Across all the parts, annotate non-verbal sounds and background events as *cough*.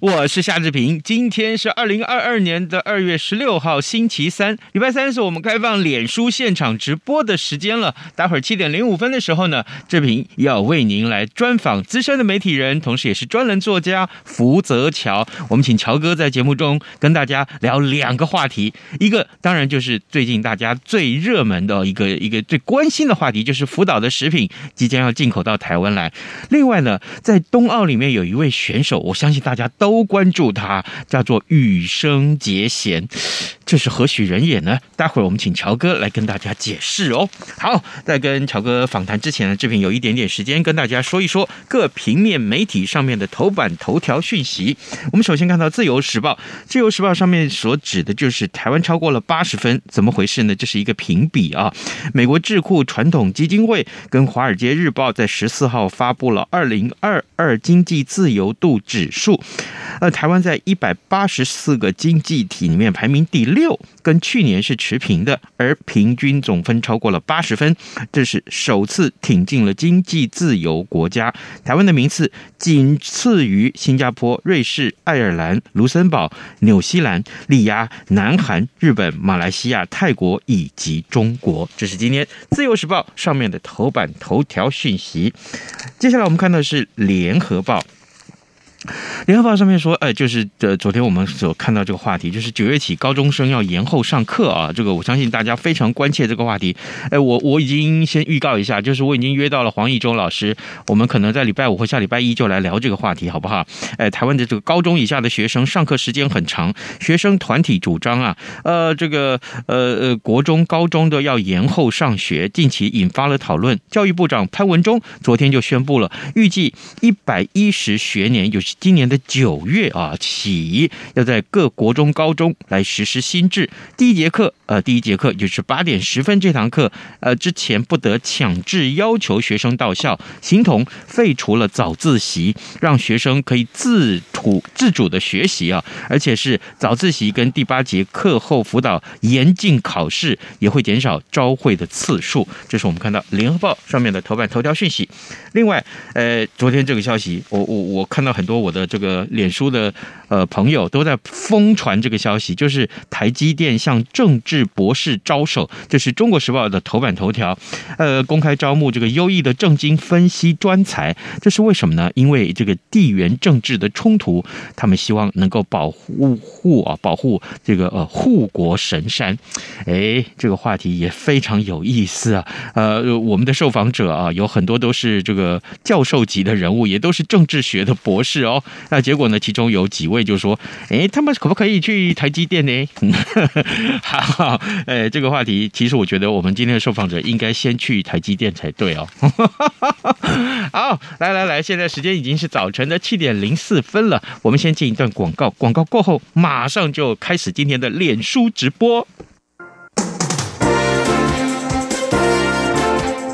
我是夏志平。今天是二零二二年的二月十六号，星期三，礼拜三是我们开放脸书现场直播的时间了。待会儿七点零五分的时候呢，志平要为您来专访资深的媒体人，同时也是专栏作家福泽乔。我们请乔哥在节目中跟大家聊两个话题，一个当然就是最近大家最热门的一个一个最关心的话题，就是福岛的食品即将要进口到台湾来。另外呢，在冬奥里面有一位选手。我相信大家都关注他，叫做羽生结弦，这是何许人也呢？待会儿我们请乔哥来跟大家解释哦。好，在跟乔哥访谈之前呢，志平有一点点时间跟大家说一说各平面媒体上面的头版头条讯息。我们首先看到《自由时报》，《自由时报》上面所指的就是台湾超过了八十分，怎么回事呢？这是一个评比啊。美国智库传统基金会跟《华尔街日报》在十四号发布了二零二二经济自由度指数，呃，台湾在一百八十四个经济体里面排名第六，跟去年是持平的，而平均总分超过了八十分，这是首次挺进了经济自由国家。台湾的名次仅次于新加坡、瑞士、爱尔兰、卢森堡、纽西兰，力压南韩、日本、马来西亚、泰国以及中国。这是今天《自由时报》上面的头版头条讯息。接下来我们看到的是《联合报》。联合报上面说，哎，就是呃，昨天我们所看到这个话题，就是九月起高中生要延后上课啊。这个我相信大家非常关切这个话题。哎，我我已经先预告一下，就是我已经约到了黄义中老师，我们可能在礼拜五或下礼拜一就来聊这个话题，好不好？哎，台湾的这个高中以下的学生上课时间很长，学生团体主张啊，呃，这个呃呃，国中、高中的要延后上学，近期引发了讨论。教育部长潘文忠昨天就宣布了，预计一百一十学年有。今年的九月啊起，要在各国中、高中来实施新制。第一节课，呃，第一节课就是八点十分这堂课，呃，之前不得强制要求学生到校，形同废除了早自习，让学生可以自主自主的学习啊。而且是早自习跟第八节课后辅导严禁考试，也会减少朝会的次数。这是我们看到联合报上面的头版头条讯息。另外，呃，昨天这个消息，我我我看到很多。我的这个脸书的呃朋友都在疯传这个消息，就是台积电向政治博士招手，这是中国时报的头版头条。呃，公开招募这个优异的政经分析专才，这是为什么呢？因为这个地缘政治的冲突，他们希望能够保护护啊，保护这个呃护国神山。哎，这个话题也非常有意思啊。呃，我们的受访者啊，有很多都是这个教授级的人物，也都是政治学的博士。哦那结果呢？其中有几位就说：“诶，他们可不可以去台积电呢？”好，*laughs* 好，诶，这个话题其实我觉得我们今天的受访者应该先去台积电才对哦。*laughs* 好，来来来，现在时间已经是早晨的七点零四分了，我们先进一段广告，广告过后马上就开始今天的脸书直播。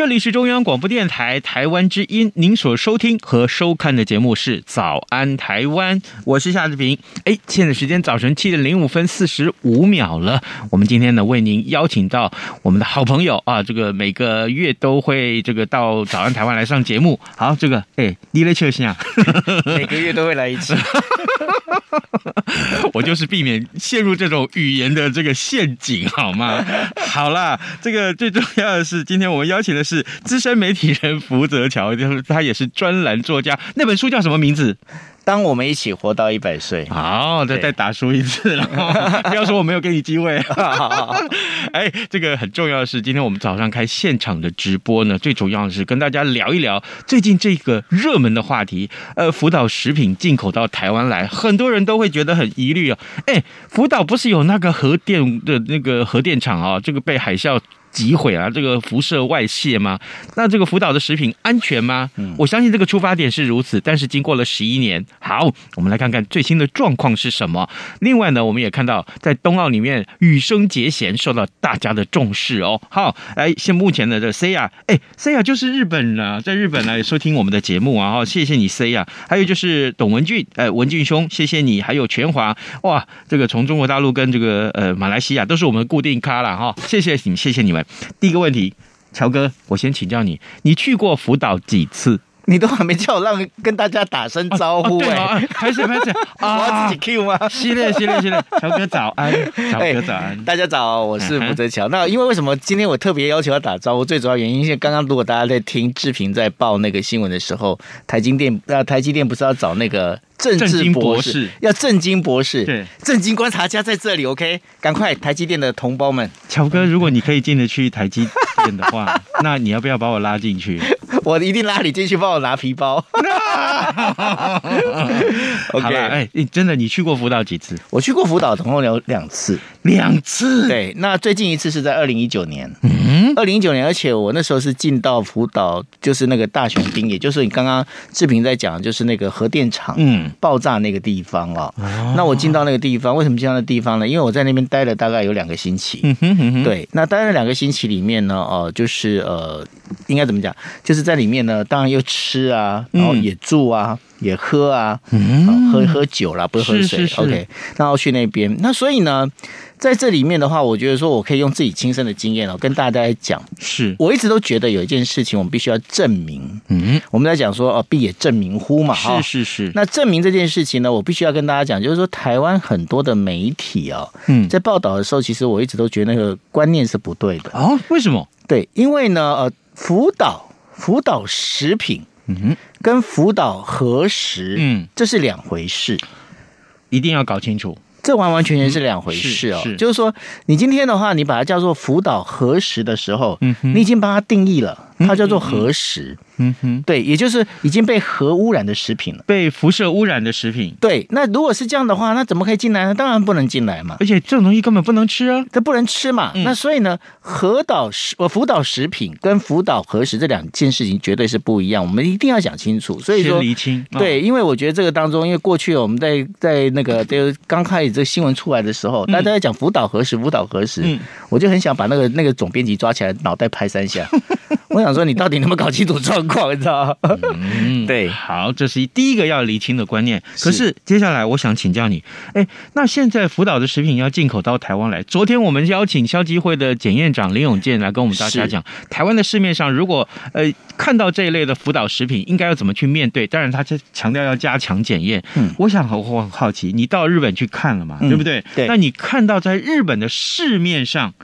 这里是中央广播电台台湾之音，您所收听和收看的节目是《早安台湾》，我是夏志平。哎，现在时间早晨七点零五分四十五秒了。我们今天呢，为您邀请到我们的好朋友啊，这个每个月都会这个到《早安台湾》来上节目。好，这个哎，你来确信啊，*laughs* 每个月都会来一次。*laughs* *laughs* 我就是避免陷入这种语言的这个陷阱，好吗？好啦，这个最重要的是，今天我们邀请的是。资深媒体人福泽桥，就是他也是专栏作家。那本书叫什么名字？当我们一起活到一百岁。好，再再打输一次了，*laughs* 不要说我没有给你机会。*laughs* 哎，这个很重要的是，今天我们早上开现场的直播呢，最主要的是跟大家聊一聊最近这个热门的话题。呃，福岛食品进口到台湾来，很多人都会觉得很疑虑啊。哎，福岛不是有那个核电的那个核电厂啊？这个被海啸。击毁啊！这个辐射外泄吗？那这个福岛的食品安全吗？嗯，我相信这个出发点是如此。但是经过了十一年，好，我们来看看最新的状况是什么。另外呢，我们也看到在冬奥里面羽生结弦受到大家的重视哦。好，哎，现目前的这 Saya，哎，C 呀就是日本啊，在日本来收听我们的节目啊。哈，谢谢你 Saya。还有就是董文俊，哎，文俊兄，谢谢你。还有全华，哇，这个从中国大陆跟这个呃马来西亚都是我们固定咖了哈。谢谢你，谢谢你们。第一个问题，乔哥，我先请教你，你去过福岛几次？你都还没叫我让跟大家打声招呼哎，开始开始，*laughs* 我要自己 Q 吗？系列系列系列，乔哥早安，*laughs* 乔哥早安，大家早，我是福泽乔。*laughs* 那因为为什么今天我特别要求要打招呼？最主要原因是刚刚如果大家在听志平在报那个新闻的时候，台积电啊，台积电不是要找那个。政治博士要政经博士，对，政经观察家在这里，OK，赶快台积电的同胞们，乔哥，如果你可以进得去台积电的话，那你要不要把我拉进去？*laughs* 我一定拉你进去，帮我拿皮包。*laughs* OK，哎，你真的，你去过福岛几次？我去过福岛，总共有两次，两次。对，那最近一次是在二零一九年，嗯，二零一九年，而且我那时候是进到福岛，就是那个大熊町，也就是你刚刚志平在讲，就是那个核电厂，嗯。爆炸那个地方哦，那我进到那个地方，为什么进到那个地方呢？因为我在那边待了大概有两个星期。对，那待了两个星期里面呢，哦，就是呃，应该怎么讲？就是在里面呢，当然又吃啊，然后也住啊，也喝啊，喝喝酒啦，不是喝水。是是是 OK，那要去那边，那所以呢？在这里面的话，我觉得说我可以用自己亲身的经验哦，跟大家来讲。是我一直都觉得有一件事情，我们必须要证明。嗯，我们在讲说哦，必也证明乎嘛。哈，是是是。那证明这件事情呢，我必须要跟大家讲，就是说台湾很多的媒体哦，嗯，在报道的时候，其实我一直都觉得那个观念是不对的啊。为什么？对，因为呢，呃，福岛福岛食品，嗯，跟福岛核食，嗯，这是两回事，一定要搞清楚。这完完全全是两回事哦，就是说，你今天的话，你把它叫做辅导核实的时候，你已经帮它定义了，它叫做核食。嗯哼，对，也就是已经被核污染的食品了，被辐射污染的食品。对，那如果是这样的话，那怎么可以进来呢？当然不能进来嘛。而且这种东西根本不能吃啊，这不能吃嘛。嗯、那所以呢，核岛食呃福岛食品跟福岛核食这两件事情绝对是不一样，我们一定要讲清楚。所以说，厘清。哦、对，因为我觉得这个当中，因为过去我们在在那个就刚开始这个新闻出来的时候，大家在讲福岛核食，福岛核食，嗯、我就很想把那个那个总编辑抓起来，脑袋拍三下。*laughs* 我想说，你到底能不能搞清楚状况？你知道吗？嗯，*laughs* 对，好，这是第一个要厘清的观念。可是接下来，我想请教你，哎，那现在福岛的食品要进口到台湾来，昨天我们邀请消基会的检验长林永健来跟我们大家讲，台湾的市面上如果呃看到这一类的福岛食品，应该要怎么去面对？当然，他就强调要加强检验。嗯，我想我很好奇，你到日本去看了嘛？嗯、对不对？对。那你看到在日本的市面上，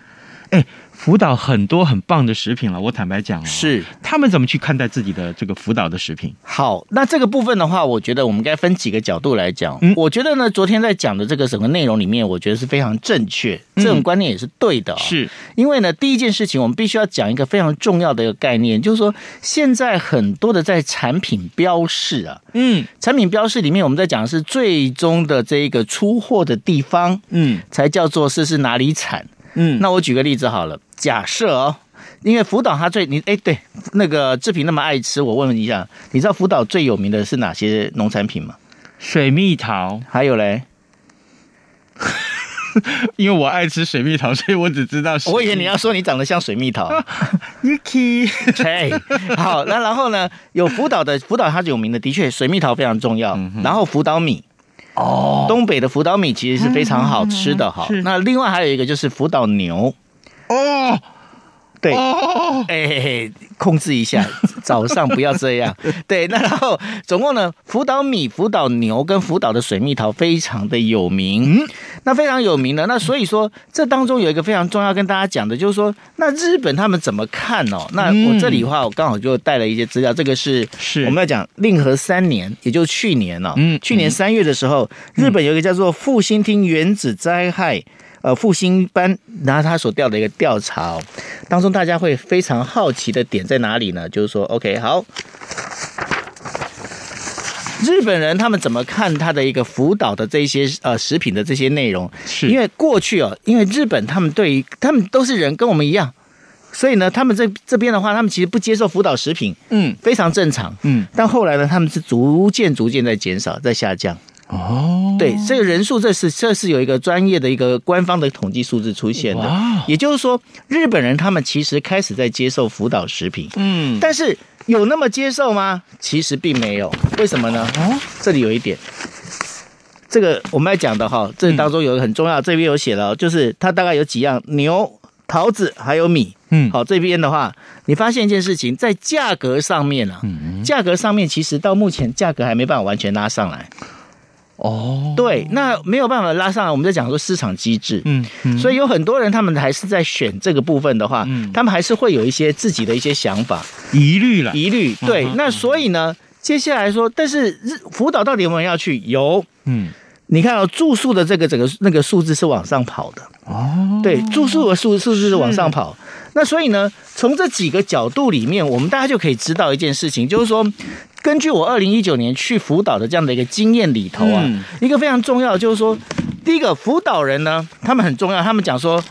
哎。福岛很多很棒的食品了。我坦白讲，是他们怎么去看待自己的这个辅导的食品？好，那这个部分的话，我觉得我们该分几个角度来讲。嗯，我觉得呢，昨天在讲的这个整个内容里面，我觉得是非常正确，这种观念也是对的。是因为呢，第一件事情，我们必须要讲一个非常重要的一个概念，就是说，现在很多的在产品标示啊，嗯，产品标示里面，我们在讲的是最终的这一个出货的地方，嗯，才叫做是是哪里产。嗯，那我举个例子好了，假设哦，因为福岛它最你哎对，那个志平那么爱吃，我问问一下，你知道福岛最有名的是哪些农产品吗？水蜜桃，还有嘞？*laughs* 因为我爱吃水蜜桃，所以我只知道。我以为你要说你长得像水蜜桃，*laughs* Yuki。*laughs* 对，好，那然后呢？有福岛的福岛它有名的，的确水蜜桃非常重要，嗯、然后福岛米。哦，东北的福岛米其实是非常好吃的哈。那另外还有一个就是福岛牛。哦。对，哎，控制一下，*laughs* 早上不要这样。*laughs* 对，那然后总共呢，福岛米、福岛牛跟福岛的水蜜桃非常的有名，嗯，那非常有名的。那所以说，这当中有一个非常重要跟大家讲的，就是说，那日本他们怎么看哦？那我这里的话，我刚好就带了一些资料，这个是是我们要讲令和三年，也就是去年哦，嗯，去年三月的时候，日本有一个叫做复兴厅原子灾害。呃，复兴班，然后他所调的一个调查，哦，当中大家会非常好奇的点在哪里呢？就是说，OK，好，日本人他们怎么看他的一个福岛的这些呃食品的这些内容？是因为过去哦，因为日本他们对于他们都是人，跟我们一样，所以呢，他们这这边的话，他们其实不接受福岛食品，嗯，非常正常，嗯，但后来呢，他们是逐渐逐渐在减少，在下降。哦，对，这个人数，这是这是有一个专业的一个官方的统计数字出现的。哇也就是说，日本人他们其实开始在接受福岛食品，嗯，但是有那么接受吗？其实并没有。为什么呢？哦，这里有一点，这个我们要讲的哈，这当中有一个很重要，这边有写了，就是它大概有几样：牛、桃子还有米。嗯，好，这边的话，你发现一件事情，在价格上面啊，嗯，价格上面其实到目前价格还没办法完全拉上来。哦，对，那没有办法拉上来。我们在讲说市场机制，嗯，嗯，所以有很多人他们还是在选这个部分的话，嗯，他们还是会有一些自己的一些想法，疑虑了，疑虑。对，那所以呢，接下来说，但是日福岛到底有没有人要去？有，嗯，你看哦，住宿的这个整个那个数字是往上跑的，哦，对，住宿的数数字是往上跑。那所以呢，从这几个角度里面，我们大家就可以知道一件事情，就是说，根据我二零一九年去福岛的这样的一个经验里头啊，嗯、一个非常重要就是说，第一个福岛人呢，他们很重要，他们讲说，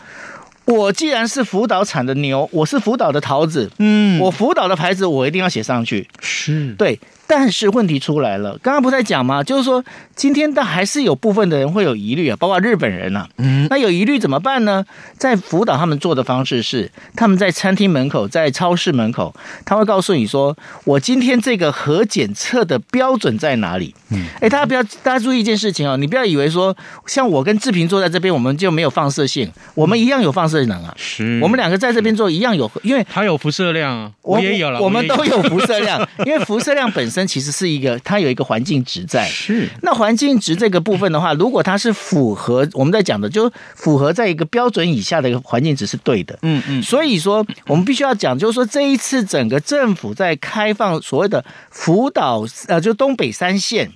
我既然是福岛产的牛，我是福岛的桃子，嗯，我福岛的牌子我一定要写上去，是对。但是问题出来了，刚刚不在讲吗？就是说，今天但还是有部分的人会有疑虑啊，包括日本人呐、啊。嗯，那有疑虑怎么办呢？在辅导他们做的方式是，他们在餐厅门口、在超市门口，他会告诉你说，我今天这个核检测的标准在哪里？嗯，哎，大家不要，大家注意一件事情哦，你不要以为说，像我跟志平坐在这边，我们就没有放射性，我们一样有放射能啊。是，我们两个在这边做一样有，因为它有辐射量啊，我也有了，我们都有辐射量，因为辐射量本身。其实是一个，它有一个环境值在。是。那环境值这个部分的话，如果它是符合我们在讲的，就符合在一个标准以下的一个环境值是对的。嗯嗯。所以说，我们必须要讲，就是说这一次整个政府在开放所谓的福岛呃，就东北三县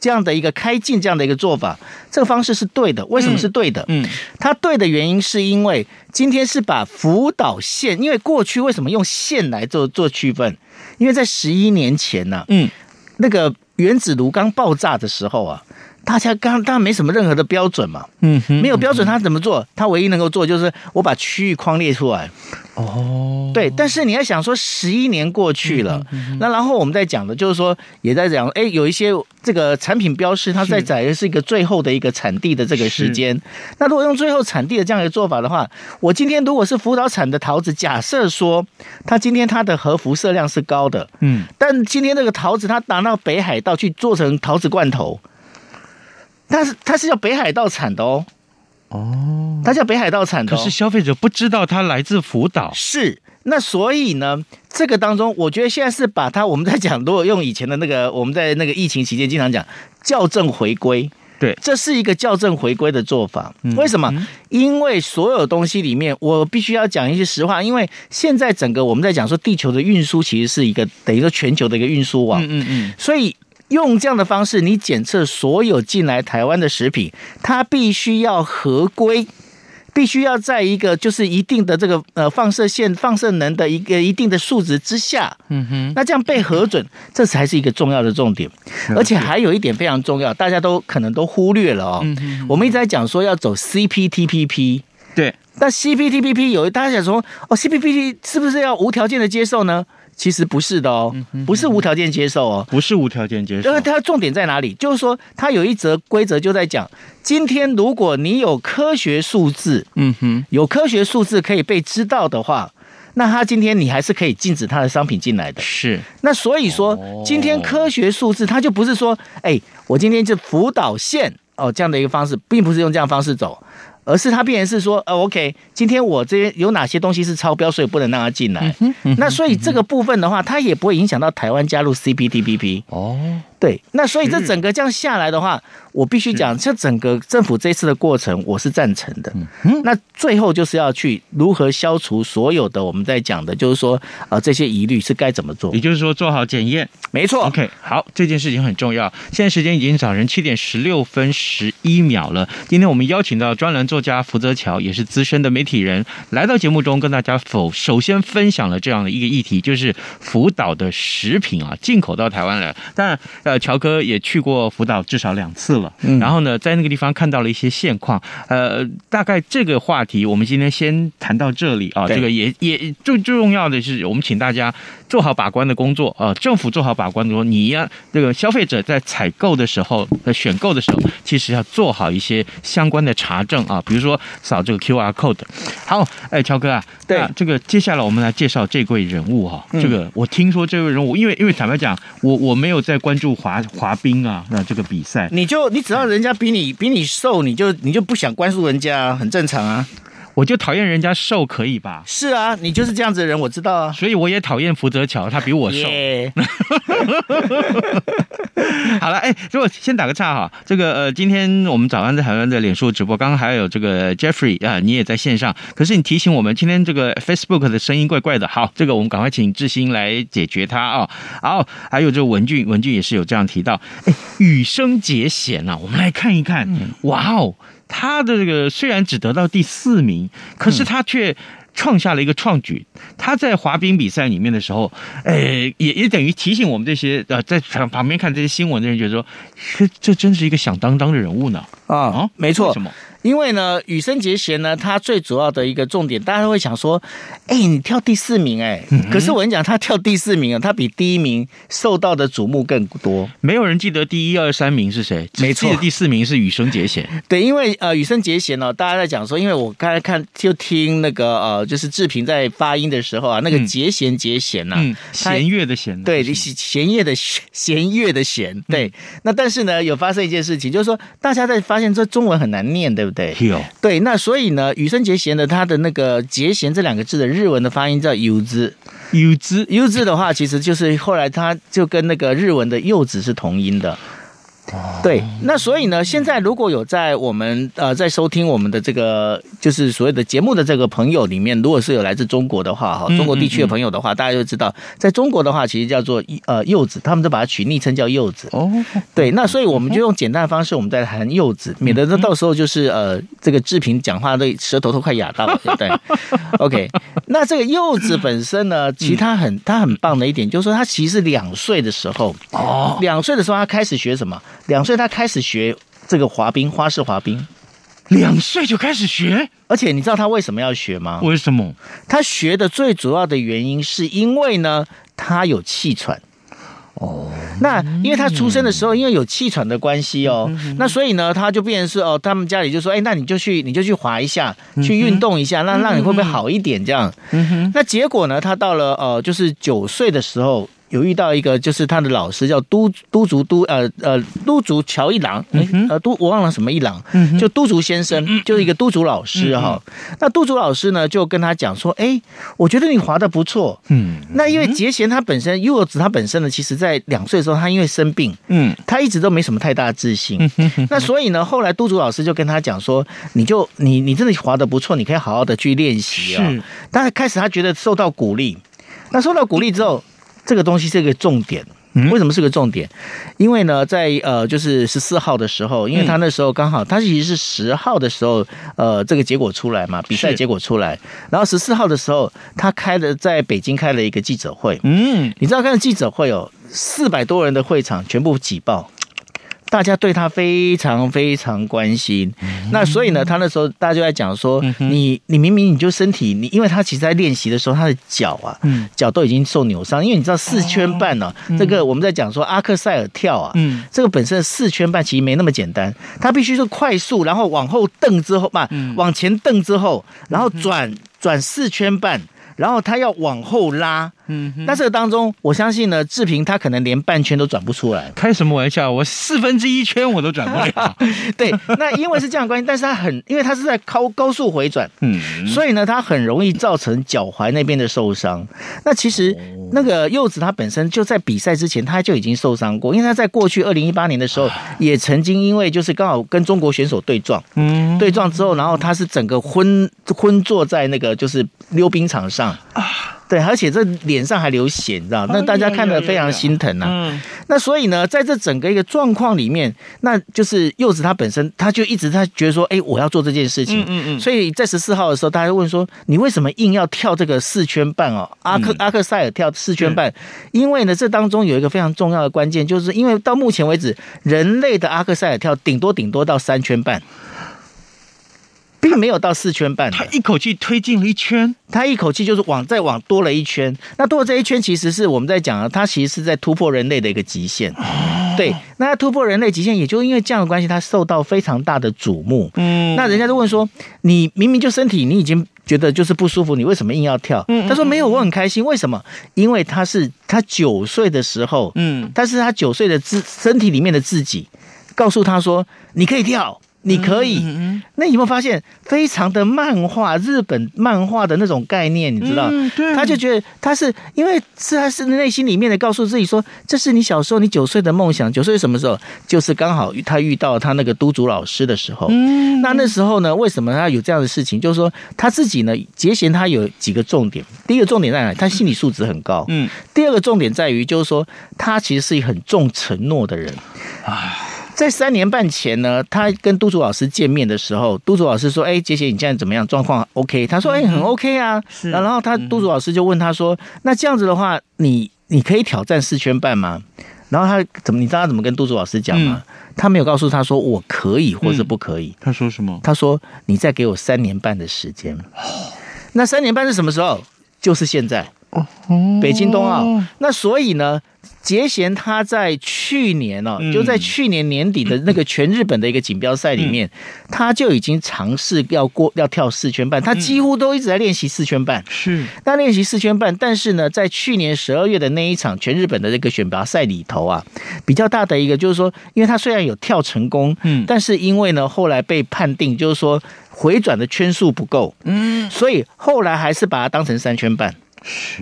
这样的一个开进这样的一个做法，这个方式是对的。为什么是对的？嗯。它对的原因是因为今天是把福岛县，因为过去为什么用县来做做区分？因为在十一年前呢、啊，嗯，那个原子炉刚爆炸的时候啊，大家刚当然没什么任何的标准嘛，嗯哼，没有标准，他怎么做？他唯一能够做就是我把区域框列出来。哦，对，但是你要想说，十一年过去了，嗯嗯、那然后我们在讲的，就是说也在讲，哎，有一些这个产品标示，它在载的是一个最后的一个产地的这个时间。那如果用最后产地的这样一个做法的话，我今天如果是福岛产的桃子，假设说它今天它的核辐射量是高的，嗯，但今天这个桃子它拿到北海道去做成桃子罐头，但是它是叫北海道产的哦。哦，它叫北海道产的，可是消费者不知道它来自福岛。是，那所以呢，这个当中，我觉得现在是把它，我们在讲，如果用以前的那个，我们在那个疫情期间经常讲校正回归。对，这是一个校正回归的做法。为什么？嗯、因为所有东西里面，我必须要讲一句实话。因为现在整个我们在讲说，地球的运输其实是一个等于说全球的一个运输网。嗯嗯嗯。所以用这样的方式，你检测所有进来台湾的食品，它必须要合规。必须要在一个就是一定的这个呃放射线放射能的一个一定的数值之下，嗯哼，那这样被核准，这才是一个重要的重点。而且还有一点非常重要，大家都可能都忽略了哦。嗯哼，我们一直在讲说要走 CPTPP，对，但 CPTPP 有大家想说哦，CPTPP 是不是要无条件的接受呢？其实不是的哦，不是无条件接受哦，不是无条件接受。因为它重点在哪里？就是说，它有一则规则就在讲，今天如果你有科学数字，嗯哼，有科学数字可以被知道的话，那它今天你还是可以禁止它的商品进来的。是。那所以说，今天科学数字它就不是说，哎，我今天就辅导线哦这样的一个方式，并不是用这样的方式走。而是它变成是说，呃，OK，今天我这边有哪些东西是超标，所以不能让它进来。嗯嗯，那所以这个部分的话，它也不会影响到台湾加入 CPTPP。哦。对，那所以这整个这样下来的话，我必须讲，这整个政府这次的过程，我是赞成的。嗯，那最后就是要去如何消除所有的我们在讲的，就是说，呃，这些疑虑是该怎么做？也就是说，做好检验，没错。OK，好，这件事情很重要。现在时间已经早晨七点十六分十一秒了。今天我们邀请到专栏作家福泽桥，也是资深的媒体人，来到节目中跟大家否首先分享了这样的一个议题，就是福岛的食品啊，进口到台湾来，但呃。乔哥也去过福岛至少两次了，嗯，然后呢，在那个地方看到了一些现况。呃，大概这个话题我们今天先谈到这里啊。这个也也最最重要的是，我们请大家做好把关的工作啊。政府做好把关的工作，你呀，这个消费者在采购的时候、在选购的时候，其实要做好一些相关的查证啊，比如说扫这个 QR code。好，哎，乔哥啊，对，这个接下来我们来介绍这位人物哈。这个我听说这位人物，因为因为坦白讲，我我没有在关注。滑滑冰啊，那这个比赛，你就你只要人家比你比你瘦，你就你就不想关注人家，很正常啊。我就讨厌人家瘦，可以吧？是啊，你就是这样子的人，我知道啊。所以我也讨厌福泽乔，他比我瘦。*laughs* 好了，哎，如果先打个岔哈，这个呃，今天我们早上在台湾的脸书直播，刚刚还有这个 Jeffrey 啊，你也在线上，可是你提醒我们，今天这个 Facebook 的声音怪怪的。好，这个我们赶快请志兴来解决它啊。好，还有这个文俊，文俊也是有这样提到，哎，羽生结弦啊，我们来看一看，哇哦。他的这个虽然只得到第四名，可是他却创下了一个创举。他在滑冰比赛里面的时候，哎，也也等于提醒我们这些呃在旁边看这些新闻的人，觉得说，这这真是一个响当当的人物呢。啊，啊没错。为什么？因为呢，羽生结弦呢，他最主要的一个重点，大家都会想说，哎，你跳第四名，哎，可是我跟你讲，他跳第四名啊，他比第一名受到的瞩目更多。没有人记得第一、二、三名是谁，没错，记得第四名是羽生结弦。对，因为呃，羽生结弦呢，大家在讲说，因为我刚才看就听那个呃，就是志平在发音的时候啊，那个结弦结弦呐、啊，嗯，弦乐的弦，对，弦乐的弦，弦乐的弦，对。那但是呢，有发生一件事情，就是说大家在发现这中文很难念，对不对？对，对？那所以呢，羽生结弦的他的那个结弦这两个字的日文的发音叫柚子，柚子，柚子的话，其实就是后来他就跟那个日文的柚子是同音的。对，那所以呢，现在如果有在我们呃在收听我们的这个就是所谓的节目的这个朋友里面，如果是有来自中国的话哈，中国地区的朋友的话，大家就知道，在中国的话，其实叫做呃柚子，他们都把它取昵称叫柚子。哦，对，那所以我们就用简单的方式，我们在谈柚子，免得到时候就是呃这个志平讲话的舌头都快哑到了，对不对？*laughs* OK，那这个柚子本身呢，其实它很它很棒的一点，就是说它其实两岁的时候哦，两岁的时候他开始学什么？两岁他开始学这个滑冰，花式滑冰。两岁就开始学，而且你知道他为什么要学吗？为什么？他学的最主要的原因是因为呢，他有气喘。哦，那因为他出生的时候，因为有气喘的关系哦，那所以呢，他就变成是哦，他们家里就说，哎，那你就去，你就去滑一下，去运动一下，那让你会不会好一点？这样。那结果呢，他到了呃，就是九岁的时候。有遇到一个，就是他的老师叫都都竹都呃呃都竹桥一郎，呃都我忘了什么一郎，就都竹先生，就是一个都竹老师哈。那都竹老师呢就跟他讲说，哎，我觉得你滑的不错，嗯，那因为节贤他本身柚子他本身呢，其实在两岁的时候他因为生病，嗯，他一直都没什么太大的自信，那所以呢，后来都竹老师就跟他讲说，你就你你真的滑的不错，你可以好好的去练习啊。但是开始他觉得受到鼓励，那受到鼓励之后。这个东西是一个重点，为什么是个重点？因为呢，在呃，就是十四号的时候，因为他那时候刚好，他其实是十号的时候，呃，这个结果出来嘛，比赛结果出来，然后十四号的时候，他开了在北京开了一个记者会，嗯，你知道看记者会哦，四百多人的会场全部挤爆。大家对他非常非常关心，那所以呢，他那时候大家就在讲说，你你明明你就身体你，因为他其实在练习的时候，他的脚啊，脚都已经受扭伤，因为你知道四圈半呢，这个我们在讲说阿克塞尔跳啊，这个本身的四圈半其实没那么简单，他必须是快速，然后往后蹬之后嘛，往前蹬之后，然后转转四圈半。然后他要往后拉，嗯，那这个当中，我相信呢，志平他可能连半圈都转不出来。开什么玩笑？我四分之一圈我都转不了。*laughs* 对，那因为是这样的关系，*laughs* 但是他很，因为他是在高高速回转，嗯，所以呢，他很容易造成脚踝那边的受伤。那其实那个柚子他本身就在比赛之前他就已经受伤过，因为他在过去二零一八年的时候也曾经因为就是刚好跟中国选手对撞，嗯，对撞之后，然后他是整个昏昏坐在那个就是溜冰场上。啊，对，而且这脸上还流血，你知道？那大家看得非常心疼呐。嗯，那所以呢，在这整个一个状况里面，那就是柚子他本身，他就一直他觉得说，哎，我要做这件事情。嗯嗯。所以在十四号的时候，大家问说，你为什么硬要跳这个四圈半哦？阿克阿克塞尔跳四圈半，因为呢，这当中有一个非常重要的关键，就是因为到目前为止，人类的阿克塞尔跳顶多顶多到三圈半。并没有到四圈半，他一口气推进了一圈，他一口气就是往再往多了一圈。那多了这一圈，其实是我们在讲啊，他其实是在突破人类的一个极限。对，那他突破人类极限，也就因为这样的关系，他受到非常大的瞩目。嗯，那人家都问说，你明明就身体你已经觉得就是不舒服，你为什么硬要跳？他说没有，我很开心。为什么？因为他是他九岁的时候，嗯，但是他九岁的自身体里面的自己告诉他说，你可以跳。你可以，那有没有发现非常的漫画，日本漫画的那种概念？你知道，他就觉得他是因为是他是内心里面的告诉自己说，这是你小时候你九岁的梦想。九岁什么时候？就是刚好他遇到他那个督主老师的时候。嗯，那那时候呢，为什么他有这样的事情？就是说他自己呢，节贤他有几个重点。第一个重点在哪？他心理素质很高。嗯。第二个重点在于，就是说他其实是一个很重承诺的人。啊。在三年半前呢，他跟督主老师见面的时候，督主老师说：“哎，杰杰，你现在怎么样？状况 OK？” 他说：“哎，很 OK 啊。”是。然后他督主老师就问他说：“那这样子的话，你你可以挑战四圈半吗？”然后他怎么？你知道他怎么跟督主老师讲吗？他没有告诉他说我可以或者不可以。他说什么？他说：“你再给我三年半的时间。”那三年半是什么时候？就是现在。哦。北京冬奥。那所以呢？杰贤他在去年哦，就在去年年底的那个全日本的一个锦标赛里面，他就已经尝试要过要跳四圈半，他几乎都一直在练习四圈半。是，那练习四圈半，但是呢，在去年十二月的那一场全日本的这个选拔赛里头啊，比较大的一个就是说，因为他虽然有跳成功，嗯，但是因为呢后来被判定就是说回转的圈数不够，嗯，所以后来还是把它当成三圈半。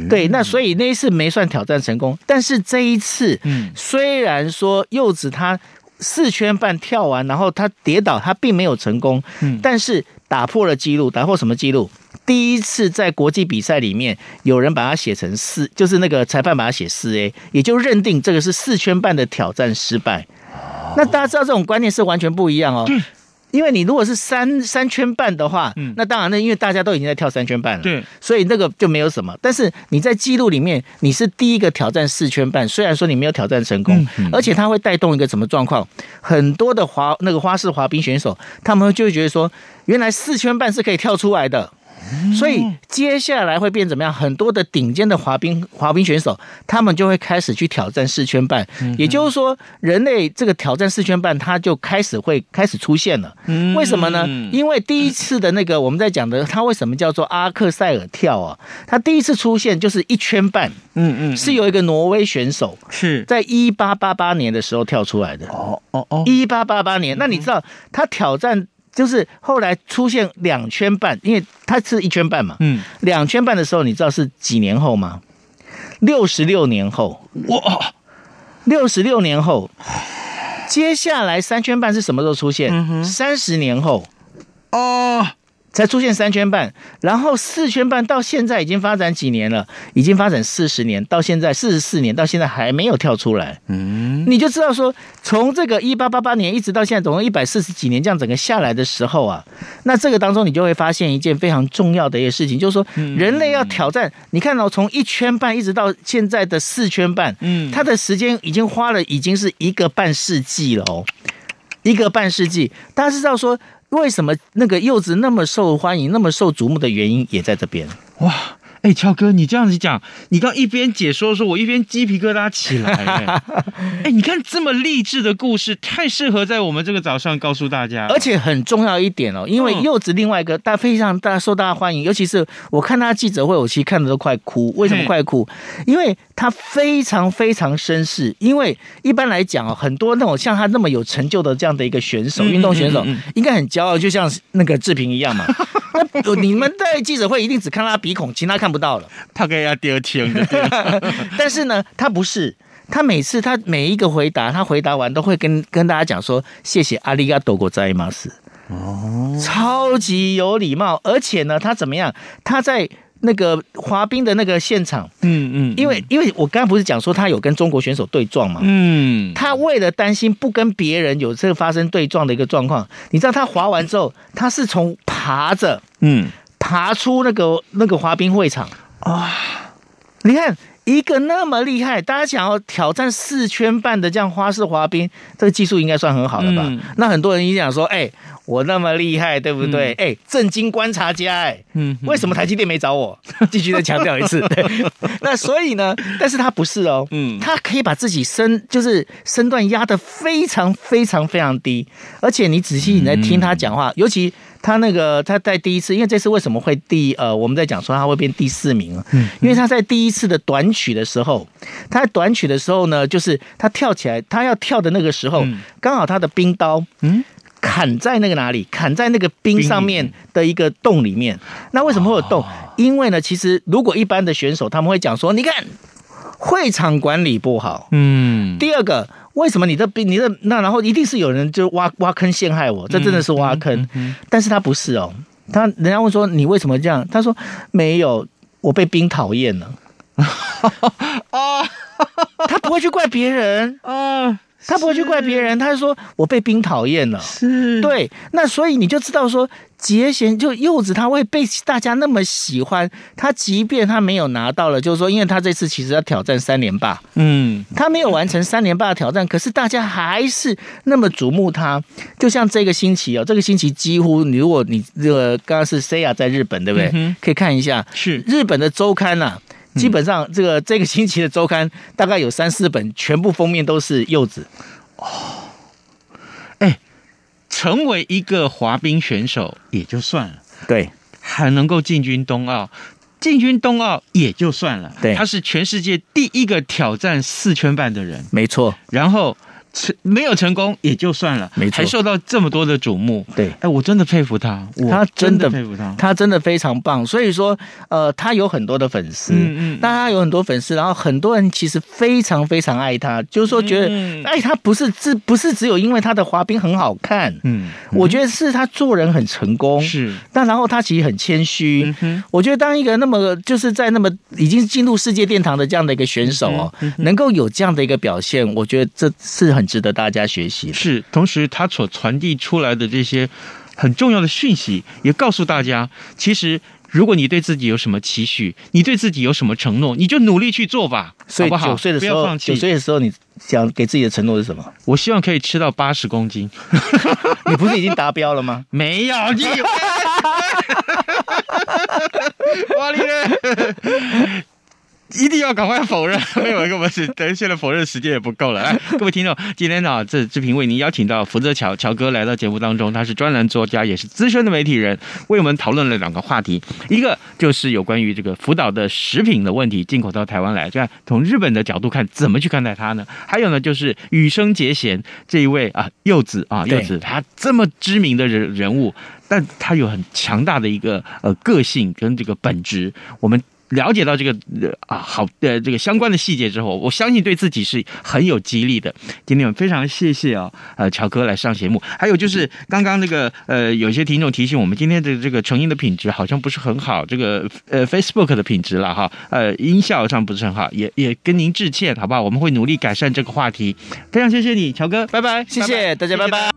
对，那所以那一次没算挑战成功，但是这一次，嗯，虽然说柚子他四圈半跳完，然后他跌倒，他并没有成功，嗯，但是打破了记录，打破什么记录？第一次在国际比赛里面，有人把它写成四，就是那个裁判把它写四 A，也就认定这个是四圈半的挑战失败。那大家知道这种观念是完全不一样哦。因为你如果是三三圈半的话，嗯，那当然，呢因为大家都已经在跳三圈半了，对，所以那个就没有什么。但是你在记录里面，你是第一个挑战四圈半，虽然说你没有挑战成功，而且它会带动一个什么状况？很多的滑那个花式滑冰选手，他们就会觉得说，原来四圈半是可以跳出来的。所以接下来会变怎么样？很多的顶尖的滑冰滑冰选手，他们就会开始去挑战四圈半。也就是说，人类这个挑战四圈半，它就开始会开始出现了。为什么呢？因为第一次的那个我们在讲的，它为什么叫做阿克塞尔跳啊？它第一次出现就是一圈半。嗯嗯，是有一个挪威选手是在一八八八年的时候跳出来的。哦哦哦，一八八八年，那你知道他挑战？就是后来出现两圈半，因为它是一圈半嘛。嗯，两圈半的时候，你知道是几年后吗？六十六年后。哇，六十六年后，接下来三圈半是什么时候出现？三十年后。哦。才出现三圈半，然后四圈半到现在已经发展几年了？已经发展四十年，到现在四十四年，到现在还没有跳出来。嗯，你就知道说，从这个一八八八年一直到现在，总共一百四十几年，这样整个下来的时候啊，那这个当中你就会发现一件非常重要的一个事情，就是说，人类要挑战，你看到从一圈半一直到现在的四圈半，嗯，它的时间已经花了已经是一个半世纪了哦，一个半世纪，大家知道说。为什么那个柚子那么受欢迎、那么受瞩目的原因也在这边？哇！哎，乔哥，你这样子讲，你刚一边解说的时候，我一边鸡皮疙瘩起来。哎，*laughs* 你看这么励志的故事，太适合在我们这个早上告诉大家。而且很重要一点哦，因为柚子另外一个大非常大受大家欢迎，尤其是我看他记者会，我其实看的都快哭。为什么快哭？因为他非常非常绅士。因为一般来讲哦，很多那种像他那么有成就的这样的一个选手，运动选手应该很骄傲，就像那个志平一样嘛。*laughs* 那 *laughs* 你们在记者会一定只看他鼻孔，其他看不到了。他给他丢钱的，*laughs* 但是呢，他不是。他每次他每一个回答，他回答完都会跟跟大家讲说：“谢谢阿里嘎多国在马斯。”哦，超级有礼貌。而且呢，他怎么样？他在那个滑冰的那个现场，嗯嗯，因为因为我刚刚不是讲说他有跟中国选手对撞嘛，嗯，他为了担心不跟别人有这个发生对撞的一个状况，你知道他滑完之后，他是从爬着，嗯。爬出那个那个滑冰会场啊！你看一个那么厉害，大家想要挑战四圈半的这样花式滑冰，这个技术应该算很好了吧？嗯、那很多人一定想说：“哎、欸，我那么厉害，对不对？”哎、嗯，震惊观察家、欸，哎，嗯，为什么台积电没找我？继续再强调一次。对，*laughs* 那所以呢？但是他不是哦，嗯，他可以把自己身就是身段压得非常非常非常低，而且你仔细你在听他讲话，嗯、尤其。他那个他在第一次，因为这次为什么会第呃，我们在讲说他会变第四名，嗯，因为他在第一次的短曲的时候，他在短曲的时候呢，就是他跳起来，他要跳的那个时候，刚好他的冰刀，嗯，砍在那个哪里？砍在那个冰上面的一个洞里面。那为什么会有洞？因为呢，其实如果一般的选手他们会讲说，你看会场管理不好，嗯，第二个。为什么你这兵你这那然后一定是有人就挖挖坑陷害我，这真的是挖坑，嗯嗯嗯、但是他不是哦，他人家问说你为什么这样？他说没有，我被兵讨厌了啊，*laughs* 他不会去怪别人啊。他不会去怪别人，他就说我被兵讨厌了。是，对，那所以你就知道说，杰贤就柚子他会被大家那么喜欢，他即便他没有拿到了，就是说，因为他这次其实要挑战三连霸，嗯，他没有完成三连霸的挑战，可是大家还是那么瞩目他。就像这个星期哦，这个星期几乎你如果你这个刚刚是 Saya 在日本，对不对？嗯、可以看一下，是日本的周刊呐、啊。基本上，这个这个星期的周刊大概有三四本，全部封面都是柚子。哦，哎，成为一个滑冰选手也就算了，对，还能够进军冬奥，进军冬奥也就算了，对，他是全世界第一个挑战四圈半的人，没错，然后。成没有成功也就算了，没错，还受到这么多的瞩目。对，哎，我真的佩服他，他真的，佩服他，他真的非常棒。所以说，呃，他有很多的粉丝，嗯嗯，但他有很多粉丝，然后很多人其实非常非常爱他，就是说觉得爱他不是只不是只有因为他的滑冰很好看，嗯，我觉得是他做人很成功，是。但然后他其实很谦虚，嗯，我觉得当一个那么就是在那么已经进入世界殿堂的这样的一个选手哦，能够有这样的一个表现，我觉得这是很。值得大家学习是，同时他所传递出来的这些很重要的讯息，也告诉大家，其实如果你对自己有什么期许，你对自己有什么承诺，你就努力去做吧，所以好不好？九岁的时候。九岁的时候，你想给自己的承诺是什么？我希望可以吃到八十公斤。*laughs* 你不是已经达标了吗？*laughs* 没有，你有。*laughs* 哇，你呢？一定要赶快否认，没有一个我是等现在否认时间也不够了。来，各位听众，今天呢，这志平为您邀请到福泽乔乔哥来到节目当中，他是专栏作家，也是资深的媒体人，为我们讨论了两个话题，一个就是有关于这个福岛的食品的问题，进口到台湾来，这样从日本的角度看，怎么去看待它呢？还有呢，就是羽生结弦这一位啊，柚子啊，柚子，他这么知名的人人物，但他有很强大的一个呃个性跟这个本质，我们。了解到这个啊好的这个相关的细节之后，我相信对自己是很有激励的。今天我们非常谢谢啊，呃，乔哥来上节目。还有就是刚刚那个呃，有些听众提醒我们，今天的这个成音的品质好像不是很好，这个呃 *laughs* Facebook 的品质了哈，呃，音效上不是很好，也也跟您致歉，好不好？我们会努力改善这个话题。非常谢谢你，乔哥，拜拜，谢谢大家，拜拜。